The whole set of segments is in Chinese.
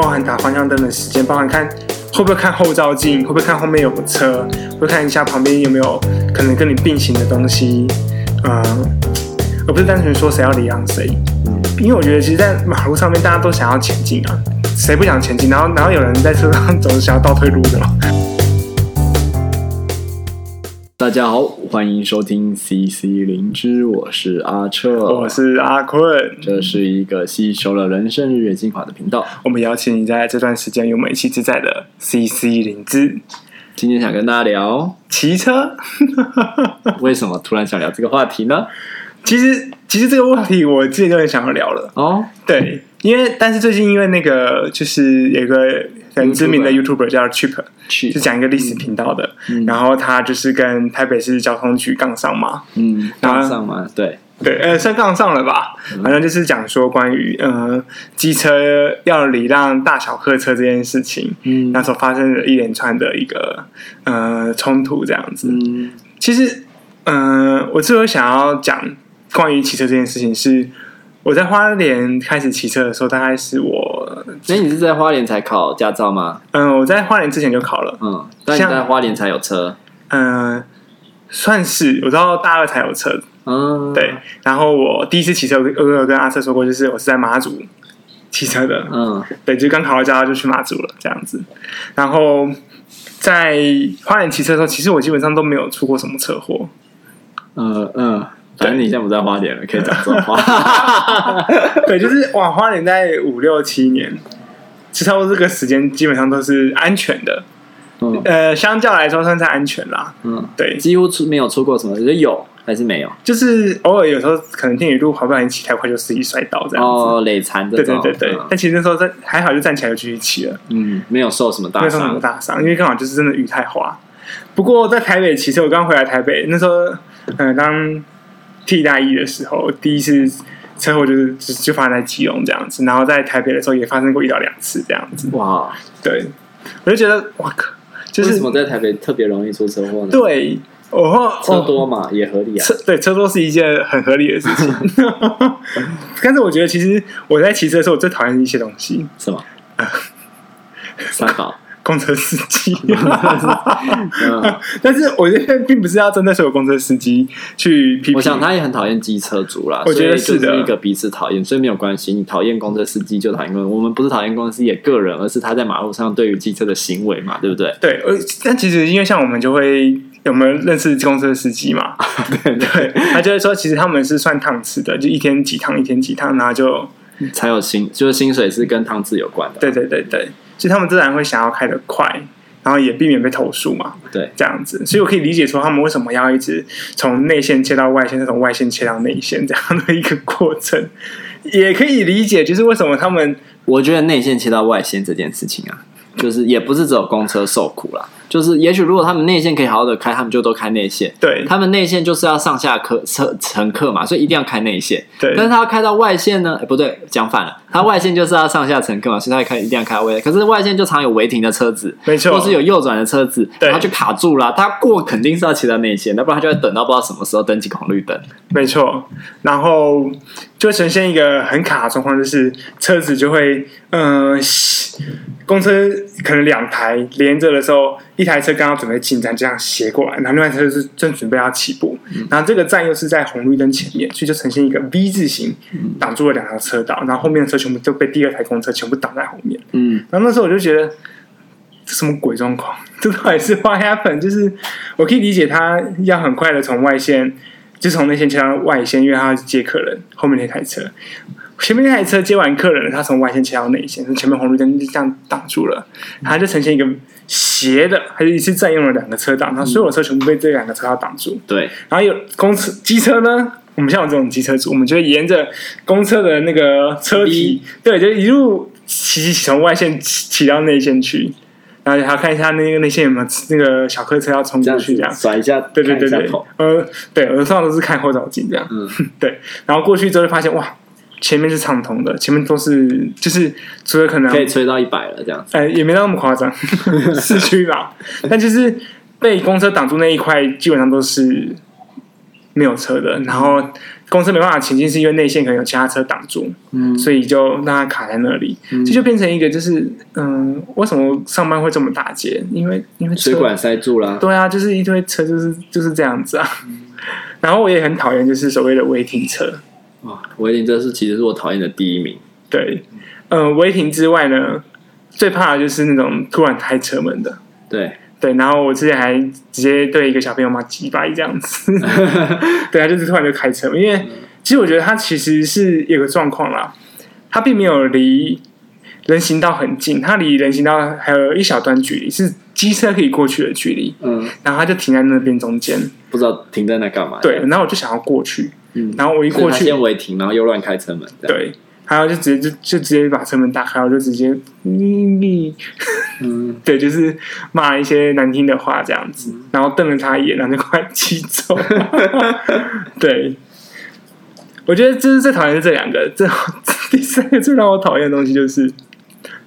包含打方向灯的时间，包含看会不会看后照镜，会不会看后面有车，会看一下旁边有没有可能跟你并行的东西，嗯，而不是单纯说谁要礼让谁。嗯，因为我觉得其实，在马路上面大家都想要前进啊，谁不想前进？然后，然后有人在车上总是想要倒退路的嘛。大家好，欢迎收听 CC 灵芝，我是阿彻，我是阿坤，这是一个吸收了人生日月精华的频道。我们邀请你在这段时间与我们一起自在的 CC 灵芝。今天想跟大家聊骑车，为什么突然想聊这个话题呢？其实，其实这个话题我自己就很想要聊了哦。对，因为但是最近因为那个就是有一个。很知名的 YouTuber 叫 Cheap，是讲一个历史频道的，嗯、然后他就是跟台北市交通局杠上嘛，嗯，杠上嘛，对。对，呃，算杠上了吧，嗯、反正就是讲说关于呃机车要礼让大小客车这件事情，嗯，那时候发生了一连串的一个呃冲突这样子，嗯，其实，嗯、呃，我之所以想要讲关于骑车这件事情是。我在花莲开始骑车的时候，大概是我。所以你是在花莲才考驾照吗？嗯，我在花莲之前就考了。嗯，但你在花莲才有车。嗯，算是。我到大二才有车。嗯，对。然后我第一次骑车，我有跟阿瑟说过，就是我是在马祖骑车的。嗯，对，就刚考了驾照就去马祖了，这样子。然后在花莲骑车的时候，其实我基本上都没有出过什么车祸。嗯嗯。反正你现在不在花莲了，可以讲这种话。对，就是哇，花莲在五六七年，其实差不多这个时间基本上都是安全的。嗯，呃，相较来说算是安全啦。嗯，对，几乎出没有出过什么，就是有还是没有？就是偶尔有时候可能天雨路，滑不容易骑太快就司机摔倒这样子。哦，累残的。对对对对。嗯、但其实那时候在还好，就站起来就继续骑了。嗯，没有受什么大伤，没有受什么大伤，因为刚好就是真的雨太滑。不过在台北骑车，我刚回来台北那时候，嗯、呃，当。替代役的时候，第一次车祸就是就就发生在基隆这样子，然后在台北的时候也发生过一到两次这样子。哇，对，我就觉得哇靠，就是为什么在台北特别容易出车祸呢？对，哦车多嘛也合理啊，车对车多是一件很合理的事情。但是我觉得其实我在骑车的时候，我最讨厌一些东西，什么？三宝。公车司机，但是我觉得并不是要针对所有公车司机去批评。我想他也很讨厌机车族啦，我觉得是的，一个彼此讨厌，所以没有关系。你讨厌公车司机就讨厌我们不是讨厌公车司机个人，而是他在马路上对于机车的行为嘛，对不对？对，呃但其实因为像我们就会有没有认识公车司机嘛？对对，他就会说，其实他们是算趟次的，就一天几趟，一天几趟，然后就才有薪，就是薪水是跟趟次有关的。对对对对。所以他们自然会想要开得快，然后也避免被投诉嘛。对，这样子，所以我可以理解说他们为什么要一直从内线切到外线，再从外线切到内线这样的一个过程，也可以理解，就是为什么他们。我觉得内线切到外线这件事情啊，就是也不是只有公车受苦啦。就是，也许如果他们内线可以好好的开，他们就都开内线。对，他们内线就是要上下客车乘客嘛，所以一定要开内线。对，但是他要开到外线呢？哎，不对，讲反了。他外线就是要上下乘客嘛，所以他开一定要开到外线。可是外线就常有违停的车子，没错，或是有右转的车子，对，然后就卡住了。他过肯定是要骑到内线，要不然他就会等到不知道什么时候登记红绿灯。没错，然后就呈现一个很卡的状况，就是车子就会，嗯、呃，公车可能两台连着的时候。一台车刚刚准备进站，这样斜过来，然后另外一台车是正准备要起步，嗯、然后这个站又是在红绿灯前面，所以就呈现一个 V 字形，挡住了两条车道，然后后面的车全部都被第二台公车全部挡在后面。嗯，然后那时候我就觉得这什么鬼状况？这到底是 what happened？就是我可以理解他要很快的从外线，就从内线切到外线，因为他要接客人，后面那台车。前面那台车接完客人，他从外线切到内线，前面红绿灯就这样挡住了，他就呈现一个斜的，他就一次占用了两个车道，然后所有车全部被这两个车道挡住。对，然后有公车机车呢，我们像我这种机车主，我们就会沿着公车的那个车体，对，就一路骑从外线骑到内线去，然后还要看一下那个内线有没有那个小客车要冲过去，这样甩一下，对对对对，呃，对，我通常都是看后照镜这样，嗯，对，然后过去之后就发现哇。前面是畅通的，前面都是就是除了可能可以吹到一百了这样子，哎，也没那么夸张，市区吧。但就是被公车挡住那一块，基本上都是没有车的，然后公车没办法前进，是因为内线可能有其他车挡住，嗯，所以就让它卡在那里，这、嗯、就变成一个就是，嗯，为什么上班会这么打结？因为因为水管塞住了，对啊，就是一堆车就是就是这样子啊。嗯、然后我也很讨厌就是所谓的违停车，哇，违停这是其实是我讨厌的第一名。对，嗯，违停之外呢，最怕的就是那种突然开车门的，对。对，然后我之前还直接对一个小朋友骂鸡巴这样子，对，他就是突然就开车，因为其实我觉得他其实是有个状况啦，他并没有离人行道很近，他离人行道还有一小段距离，是机车可以过去的距离，嗯，然后他就停在那边中间，不知道停在那干嘛，对，然后我就想要过去，嗯，然后我一过去，先违停，然后又乱开车门，对。还有就直接就就直接把车门打开，我就直接，嗯，对，就是骂一些难听的话这样子，然后瞪了他一眼，然后就快骑走。对，我觉得就是最讨厌是这两个，这第三个最让我讨厌的东西就是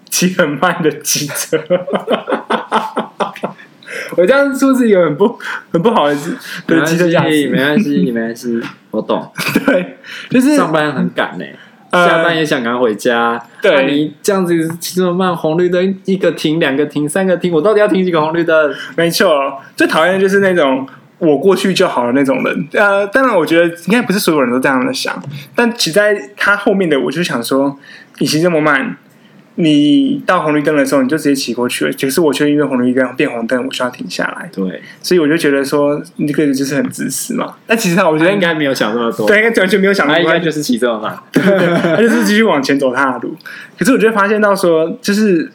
骑很慢的机车。我这样说是一个很不 很不好的的机车驾驶，没关系，没关系，我懂。对，就是上班很赶呢。下班也想赶回家，呃、对、啊、你这样子骑这么慢，红绿灯一个停，两个停，三个停，我到底要停几个红绿灯？没错，最讨厌的就是那种我过去就好了那种人。呃，当然，我觉得应该不是所有人都这样的想，但骑在他后面的，我就想说，你骑这么慢。你到红绿灯的时候，你就直接骑过去了。可是我却因为红绿灯变红灯，我需要停下来。对，所以我就觉得说，那个人就是很自私嘛。但其实他，我觉得应该没有想那么多。对，应该完全没有想那么多。他应该就是骑这么慢，他就是继续往前走他的路。可是我就发现到说，就是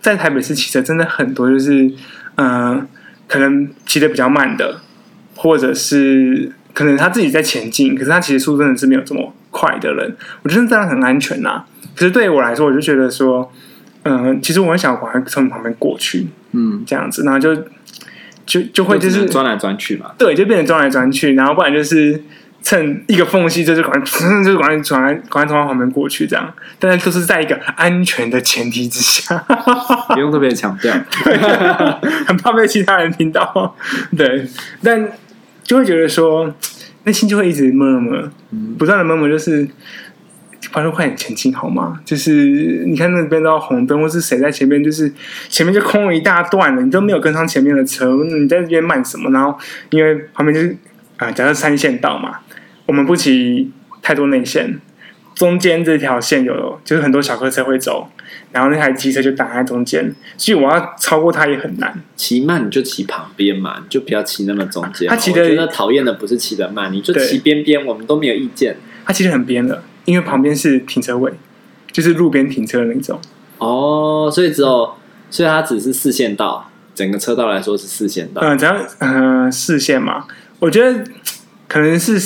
在台北市骑车真的很多，就是嗯、呃，可能骑的比较慢的，或者是可能他自己在前进，可是他其实速度真的是没有这么快的人。我觉得这样很安全呐、啊。可是对于我来说，我就觉得说，嗯、呃，其实我很想往从旁边过去，嗯，这样子，然后就就就会就是钻来钻去嘛，对，就变成钻来钻去，然后不然就是趁一个缝隙，就是赶快 就是赶快转来赶快从他旁边过去，这样，但是都是在一个安全的前提之下，不用特别强调，很怕被其他人听到，对，但就会觉得说内心就会一直 murmur，不断的 murmur 就是。快快点前进好吗？就是你看那边都红灯，或是谁在前面，就是前面就空了一大段了，你都没有跟上前面的车，你在这边慢什么？然后因为旁边就是啊、呃，假设三线道嘛，我们不骑太多内线，中间这条线有就是很多小客车会走，然后那台机车就挡在中间，所以我要超过它也很难。骑慢你就骑旁边嘛，你就不要骑那么中间。他骑的我觉得讨厌的不是骑的慢，你就骑边边，我们都没有意见。他骑得很边的。因为旁边是停车位，就是路边停车的那种。哦，所以只有，所以它只是四线道，整个车道来说是四线道。嗯，只要嗯四线嘛，我觉得可能是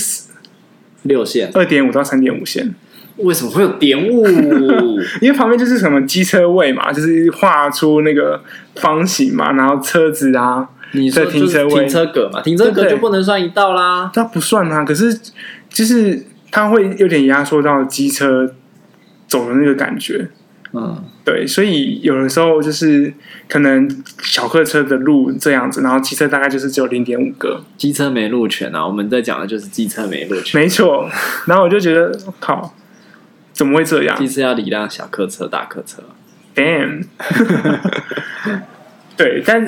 六线，二点五到三点五线。为什么会有点五？因为旁边就是什么机车位嘛，就是画出那个方形嘛，然后车子啊，你说停车位、停车格嘛，停车格就不能算一道啦。它不算啊，可是就是。它会有点压缩到机车走的那个感觉，嗯，对，所以有的时候就是可能小客车的路这样子，然后机车大概就是只有零点五个，机车没路权啊。我们在讲的就是机车没路权，没错。然后我就觉得，靠，怎么会这样？机车要礼让小客车、大客车，damn。对，但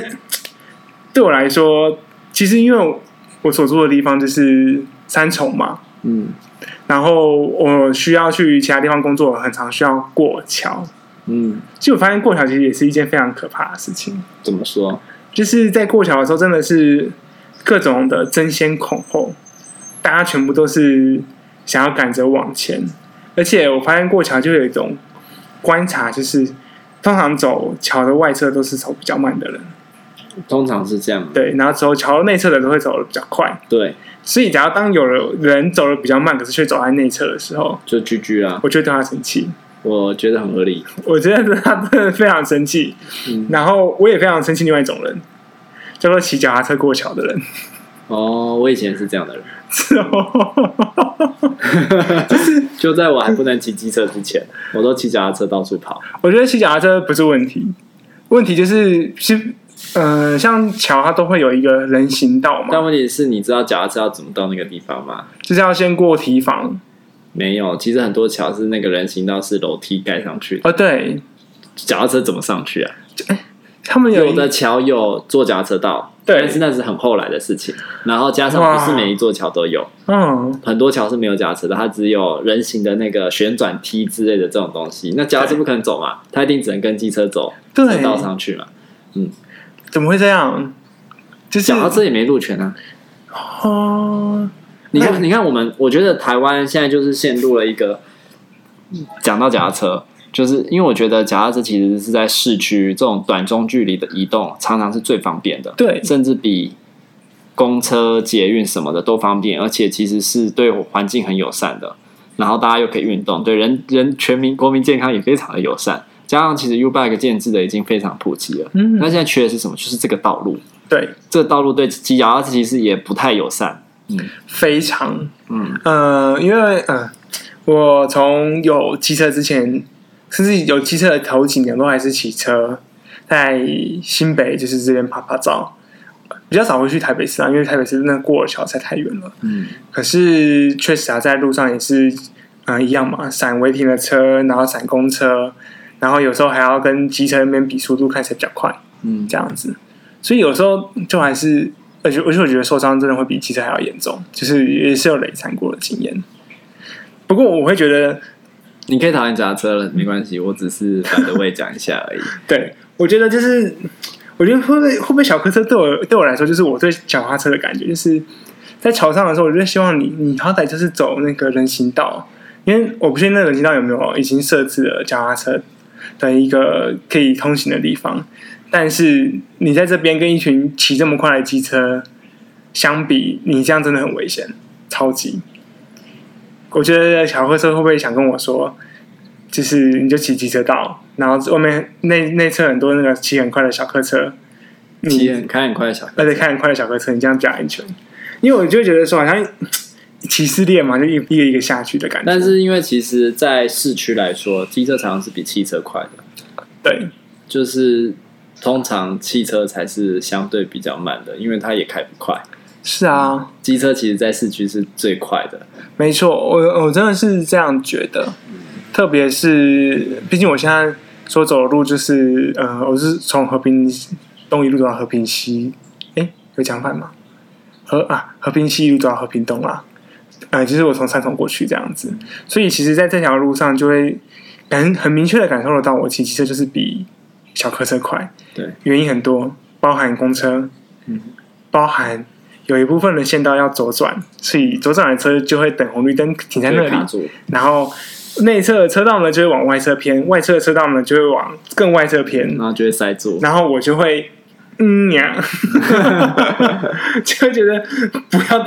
对我来说，其实因为我所住的地方就是三重嘛，嗯。然后我需要去其他地方工作，很常需要过桥。嗯，其实我发现过桥其实也是一件非常可怕的事情。怎么说？就是在过桥的时候，真的是各种的争先恐后，大家全部都是想要赶着往前。而且我发现过桥就有一种观察，就是通常走桥的外侧都是走比较慢的人。通常是这样。对，然后走桥的内侧的都会走的比较快。对。所以，假如当有人走的比较慢，可是却走在内侧的时候，就居居啊。我就对他生气，我觉得很合理。我觉得他真的非常生气，嗯、然后我也非常生气。另外一种人叫做骑脚踏车过桥的人。哦，我以前是这样的人，就是就在我还不能骑机车之前，我都骑脚踏车到处跑。我觉得骑脚踏车不是问题，问题就是是、呃，像桥它都会有一个人行道嘛。但问题是，你知道脚踏车要怎么到那个地方吗？就是要先过堤防。没有，其实很多桥是那个人行道是楼梯盖上去的。哦，对，脚踏车怎么上去啊？哎，他们有，有的桥有做脚踏车道，对，但是那是很后来的事情。然后加上不是每一座桥都有，嗯，很多桥是没有脚踏车的，它只有人行的那个旋转梯之类的这种东西。那脚踏车不可能走嘛，它一定只能跟机车走车道上去嘛。嗯，怎么会这样？就是脚踏车也没路权啊。哦。你看，你看，我们我觉得台湾现在就是陷入了一个，讲到脚踏车，就是因为我觉得脚踏车其实是在市区这种短中距离的移动，常常是最方便的，对，甚至比公车、捷运什么的都方便，而且其实是对环境很友善的。然后大家又可以运动，对人人全民国民健康也非常的友善。加上其实 U-Bike 建制的已经非常普及了，嗯，那现在缺的是什么？就是这个道路，对，这个道路对骑脚踏车其实也不太友善。嗯，非常，嗯，呃，因为，嗯、呃，我从有机车之前，甚至有机车的头几年都还是骑车，在新北就是这边拍拍照，比较少会去台北市啊，因为台北市那过了桥才太远了。嗯，可是确实啊，在路上也是，嗯、呃，一样嘛，闪违停的车，然后闪公车，然后有时候还要跟机车那边比速度，看谁比较快，嗯，这样子，所以有时候就还是。而且，而且我觉得受伤真的会比汽车还要严重，就是也是有累残过的经验。不过我会觉得，你可以讨厌脚踏车了，没关系，我只是反着位讲一下而已。对，我觉得就是，我觉得会不会会不会小客车对我对我来说，就是我对脚踏车的感觉，就是在桥上的时候，我就希望你你好歹就是走那个人行道，因为我不确定那个人行道有没有已经设置了脚踏车的一个可以通行的地方。但是你在这边跟一群骑这么快的机车相比，你这样真的很危险，超级。我觉得小客车会不会想跟我说，就是你就骑机车道，然后外面内内侧很多那个骑很快的小客车，骑很开很快的小，而且开很快的小客车，你这样比较安全。因为我就觉得说，好像骑士链嘛，就一个一个下去的感觉。但是因为其实，在市区来说，机车常常是比汽车快的。对，就是。通常汽车才是相对比较慢的，因为它也开不快。是啊，机车其实，在市区是最快的。没错，我我真的是这样觉得。嗯、特别是，毕竟我现在所走的路就是，呃，我是从和平东一路走到和平西。哎，有讲反吗？和啊，和平西一路走到和平东啊。呃，就是我从三重过去这样子。所以，其实，在这条路上，就会感很明确的感受得到，我骑机车就是比。小客车快，对，原因很多，包含公车，嗯，包含有一部分的线道要左转，所以左转的车就会等红绿灯停在那里，然后内侧的车道呢就会往外侧偏，外侧的车道呢就会往更外侧偏，然后就会塞住，然后我就会嗯呀，就会觉得不要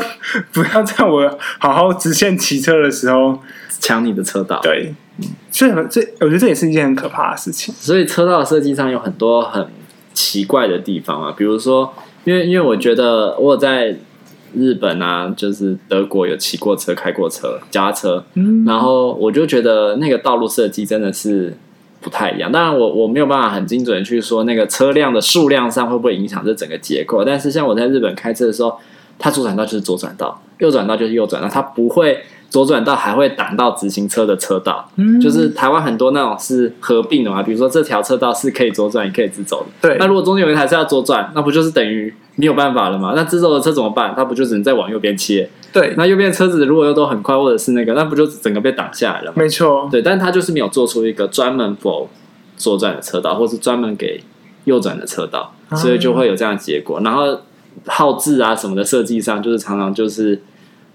不要在我好好直线骑车的时候抢你的车道，对。所以，这我觉得这也是一件很可怕的事情。所以，车道的设计上有很多很奇怪的地方啊，比如说，因为因为我觉得我在日本啊，就是德国有骑过车、开过车、脚踏车，嗯，然后我就觉得那个道路设计真的是不太一样。当然我，我我没有办法很精准的去说那个车辆的数量上会不会影响这整个结构。但是，像我在日本开车的时候，它左转道就是左转道，右转道就是右转道，它不会。左转道还会挡到直行车的车道，嗯，就是台湾很多那种是合并的嘛，比如说这条车道是可以左转也可以直走的。对，那如果中间有一台车要左转，那不就是等于没有办法了吗？那直走的车怎么办？它不就只能再往右边切？对，那右边车子如果又都很快，或者是那个，那不就整个被挡下来了吗？没错，对，但它就是没有做出一个专门 for 左转的车道，或是专门给右转的车道，所以就会有这样的结果。然后号志啊什么的设计上，就是常常就是。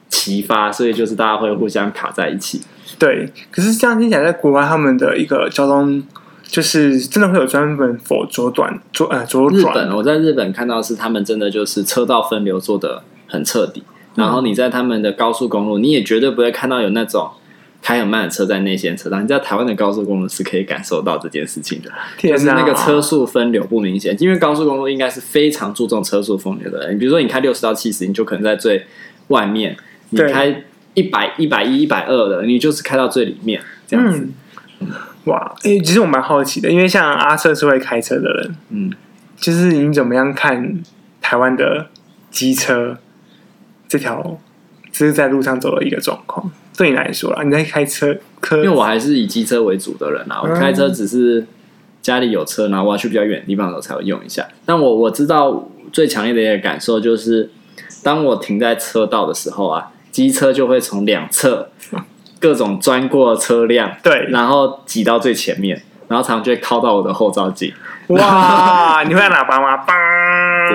齐发，所以就是大家会互相卡在一起。对，可是这样听起来，在国外他们的一个交通，就是真的会有专门 for 左转左呃左转。日本，我在日本看到是他们真的就是车道分流做的很彻底。然后你在他们的高速公路，你也绝对不会看到有那种开很慢的车在内线车道。你在台湾的高速公路是可以感受到这件事情的，就是那个车速分流不明显。因为高速公路应该是非常注重车速分流的。你比如说，你开六十到七十，你就可能在最外面。你开一百、一百一、一百二的，你就是开到最里面这样子。嗯、哇，哎、欸，其实我蛮好奇的，因为像阿瑟是会开车的人，嗯，就是你怎么样看台湾的机车这条，这是在路上走的一个状况？对你来说啦，你在开车，因为我还是以机车为主的人啊，我开车只是家里有车，然后我要去比较远的地方的时候才会用一下。但我我知道最强烈的一个感受就是，当我停在车道的时候啊，机车就会从两侧各种钻过车辆，对，然后挤到最前面，然后常常就会靠到我的后照镜。哇！你会按喇叭吗？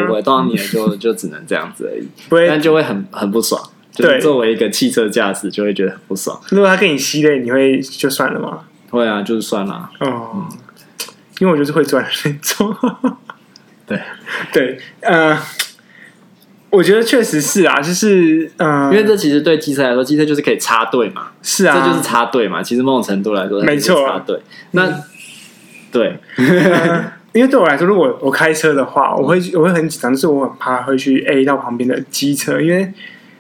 不会，当然你也就就只能这样子而已。但就会很很不爽。对，作为一个汽车驾驶，就会觉得很不爽。如果他跟你吸泪，你会就算了吗？会啊，就是算了。哦、嗯，因为我就是会转的那种。对对，呃，我觉得确实是啊，就是嗯、呃，因为这其实对机车来说，机车就是可以插队嘛。是啊，这就是插队嘛。其实某种程度来说，没错，插队。那、嗯、对。因为对我来说，如果我开车的话，我会我会很紧张，就是我很怕会去 A 到旁边的机车，因为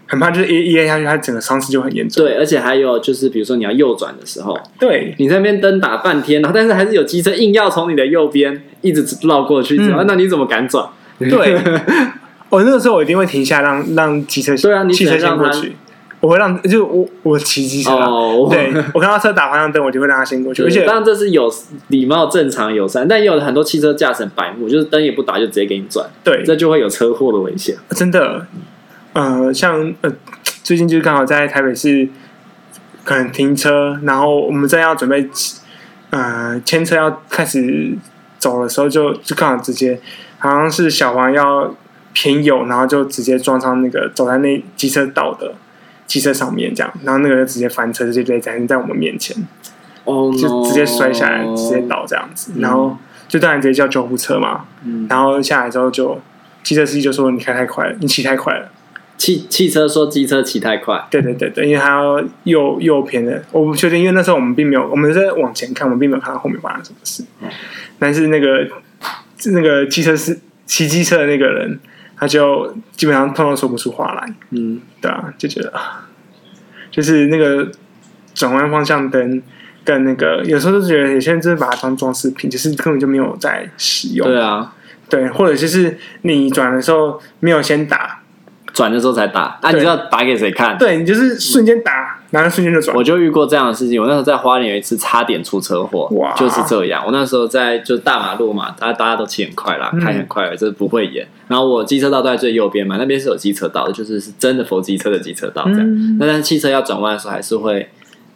很怕就是一一 A 下去，它整个伤势就很严重。对，而且还有就是，比如说你要右转的时候，对，你在那边灯打半天，然后但是还是有机车硬要从你的右边一直绕过去，嗯、那你怎么敢转？对，我那个时候我一定会停下让，让让机车对啊，你汽车先过去。我会让，就我我骑机车，oh, 对我看到车打方向灯，我就会让他先过去。而且当然这是有礼貌、正常、友善，但也有很多汽车驾驶白目，就是灯也不打就直接给你转，对，这就会有车祸的危险。真的，呃，像呃，最近就是刚好在台北市，可能停车，然后我们正要准备呃牵车要开始走的时候就，就就刚好直接好像是小黄要偏右，然后就直接撞上那个走在那机车道的。机车上面这样，然后那个人直接翻车，直接在在我们面前，oh、no, 就直接摔下来，直接倒这样子，嗯、然后就当然直接叫救护车嘛。嗯、然后下来之后就，汽车司机就说：“你开太快了，你骑太快了。”汽汽车说：“机车骑太快。”对对对对，因为他要右右偏的，我不确定，因为那时候我们并没有，我们在往前看，我们并没有看到后面发生什么事。嗯、但是那个那个汽车是骑机车的那个人。他就基本上通通说不出话来，嗯，对啊，就觉得啊，就是那个转弯方向灯跟那个，有时候就觉得有些人真的把它当装饰品，就是根本就没有在使用，对啊，对，或者就是你转的时候没有先打。转的时候才打，啊，你知道打给谁看？对，你就是瞬间打，然后瞬间就转。我就遇过这样的事情，我那时候在花莲有一次差点出车祸，哇，就是这样。我那时候在就大马路嘛，大家大家都骑很快啦，开很快，就是不会演。然后我机车道都在最右边嘛，那边是有机车道的，就是是真的佛机车的机车道这样。那但是汽车要转弯的时候，还是会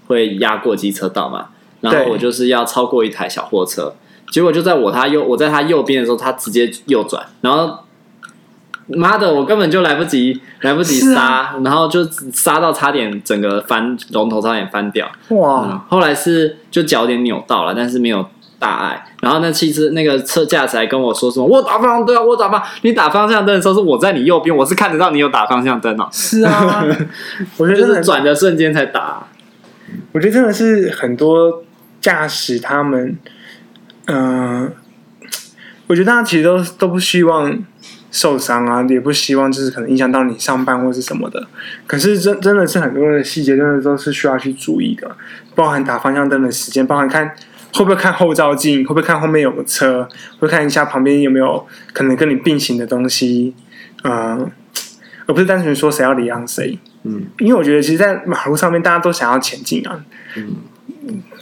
会压过机车道嘛。然后我就是要超过一台小货车，结果就在我他右我在他右边的时候，他直接右转，然后。妈的！我根本就来不及，来不及刹，啊、然后就刹到差点整个翻龙头差点翻掉。哇、嗯！后来是就脚点扭到了，但是没有大碍。然后那汽车那个车驾驶还跟我说什么：“我打方向灯啊，我打方，你打方向灯的时候是我在你右边，我是看得到你有打方向灯哦。”是啊，我觉得就是转的瞬间才打。我觉得真的是很多驾驶他们，嗯、呃，我觉得大家其实都都不希望。受伤啊，也不希望就是可能影响到你上班或是什么的。可是真真的是很多的细节，真的都是需要去注意的，包含打方向灯的时间，包含看会不会看后照镜，会不会看后面有个车，会看一下旁边有没有可能跟你并行的东西，嗯，而不是单纯说谁要礼让谁。嗯，因为我觉得其实，在马路上面大家都想要前进啊。嗯。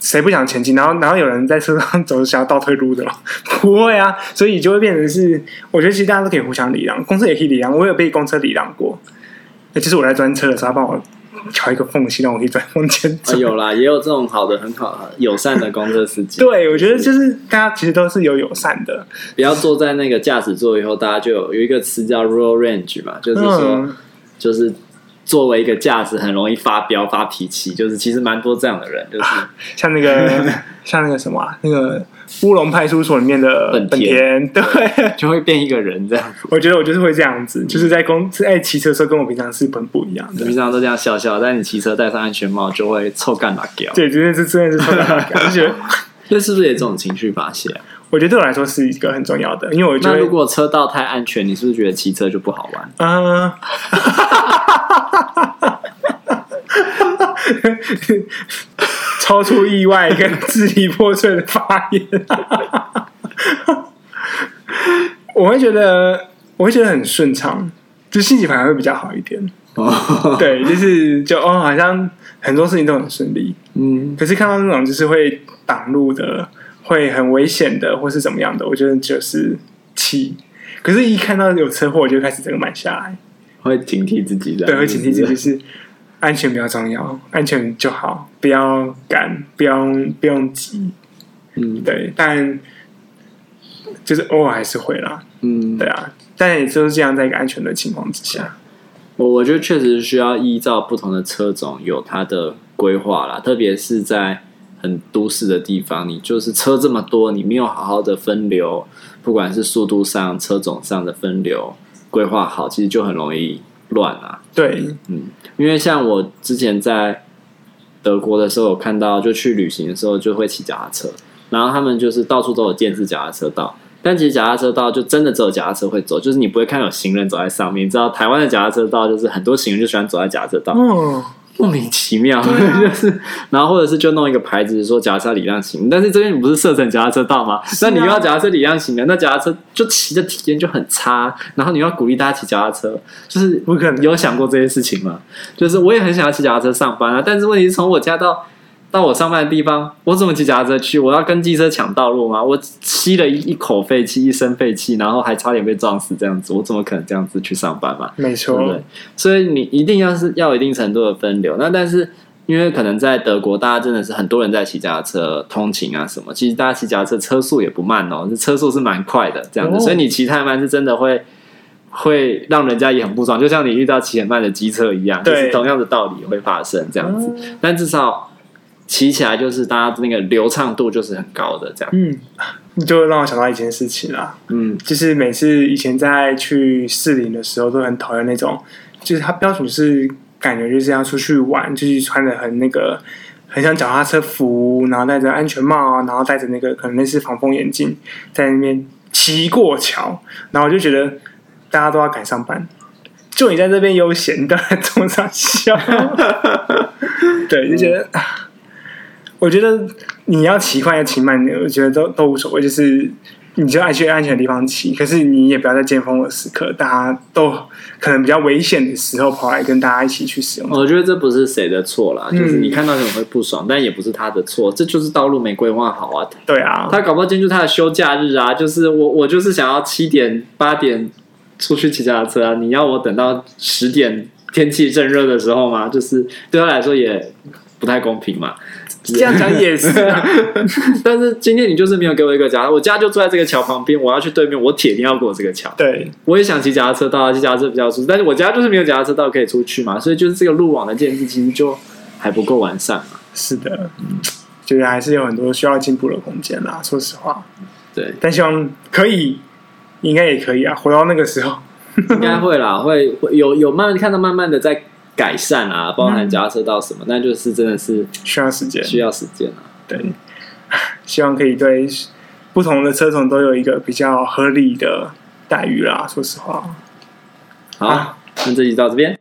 谁不想前进？然后，然后有人在车上走，想要倒退路的吗？不会啊，所以就会变成是，我觉得其实大家都可以互相礼让，公车也可以礼让。我有被公车礼让过，就是我在专车的时候，他帮我调一个缝隙，让我可以转往前走。有啦，也有这种好的、很好、友善的公车司机。对，我觉得就是大家其实都是有友善的。不要坐在那个驾驶座以后，大家就有有一个词叫 road rage 嘛，就是说，嗯、就是。作为一个架子，很容易发飙、发脾气，就是其实蛮多这样的人，就是、啊、像那个 像那个什么、啊，那个乌龙派出所里面的本田，对，就会变一个人这样。我觉得我就是会这样子，就是在公在骑车的时候，跟我平常是很不一样的。平常都这样笑笑，但你骑车戴上安全帽，就会臭干辣椒。对，真的是真的是臭干辣椒。而 且，这是不是也这种情绪发泄、啊？我觉得对我来说是一个很重要的，因为我觉得如果车道太安全，你是不是觉得骑车就不好玩？嗯。超出意外跟支离破碎的发言，我会觉得我会觉得很顺畅，就心情反而会比较好一点。哦，对，就是就哦，好像很多事情都很顺利。嗯，可是看到那种就是会挡路的，会很危险的，或是怎么样的，我觉得就是气。可是，一看到有车祸，我就开始整个慢下来，会警惕自己的。对，会警惕自己是安全比较重要，安全就好，不要赶，不用不用急。嗯，对，但就是偶尔还是会啦。嗯，对啊，但也就是这样，在一个安全的情况之下，我我觉得确实需要依照不同的车种有它的规划啦，特别是在很都市的地方，你就是车这么多，你没有好好的分流。不管是速度上、车种上的分流规划好，其实就很容易乱啊。对，嗯，因为像我之前在德国的时候，有看到就去旅行的时候就会骑脚踏车，然后他们就是到处都有建制脚踏车道，但其实脚踏车道就真的只有脚踏车会走，就是你不会看有行人走在上面。你知道台湾的脚踏车道就是很多行人就喜欢走在脚踏车道。哦莫名其妙，啊、就是，然后或者是就弄一个牌子说脚踏车礼让行，但是这边你不是设成脚踏车道吗？那、啊、你又要脚踏车礼让行的，那脚踏车就骑的体验就很差。然后你要鼓励大家骑脚踏车，就是不可能。有想过这件事情吗？就是我也很想要骑脚踏车上班啊，但是问题是从我家到。到我上班的地方，我怎么骑脚踏车去？我要跟机车抢道路吗？我吸了一一口废气，一身废气，然后还差点被撞死，这样子，我怎么可能这样子去上班嘛？没错，对对，所以你一定要是要有一定程度的分流。那但是因为可能在德国，大家真的是很多人在骑脚踏车通勤啊什么，其实大家骑脚踏车车速也不慢哦，车速是蛮快的这样子。哦、所以你骑太慢是真的会会让人家也很不爽，就像你遇到骑很慢的机车一样，就是同样的道理会发生这样子。嗯、但至少。骑起来就是大家那个流畅度就是很高的这样，嗯，你就让我想到一件事情啦，嗯，就是每次以前在去士林的时候，都很讨厌那种，就是他标准是感觉就是要出去玩，就是穿的很那个，很像脚踏车服，然后戴着安全帽，然后戴着那个可能类似防风眼镜，在那边骑过桥，然后我就觉得大家都要赶上班，就你在这边悠闲，都在桌上笑，对，就觉得。嗯我觉得你要骑快要骑慢点，我觉得都都无所谓，就是你就爱去安全的地方骑。可是你也不要在尖峰的时刻，大家都可能比较危险的时候跑来跟大家一起去使用。我觉得这不是谁的错啦，就是你看到可能会不爽，嗯、但也不是他的错，这就是道路没规划好啊。对啊，他搞不好今天就是他的休假日啊，就是我我就是想要七点八点出去骑脚踏车啊，你要我等到十点天气正热的时候吗？就是对他来说也不太公平嘛。这样讲也是，但是今天你就是没有给我一个家，我家就住在这个桥旁边，我要去对面，我铁定要过这个桥。对，我也想骑脚踏车道，骑脚踏车比较舒服，但是我家就是没有脚踏车道可以出去嘛，所以就是这个路网的建设其实就还不够完善嘛。是的，嗯，觉得还是有很多需要进步的空间啦。说实话，对，但希望可以，应该也可以啊，回到那个时候，应该会啦，会会有有慢慢看到慢慢的在。改善啊，包含脚踏车到什么，那、嗯、就是真的是需要时间，需要时间啊。对，希望可以对不同的车种都有一个比较合理的待遇啦。说实话，好，那、啊、这集到这边。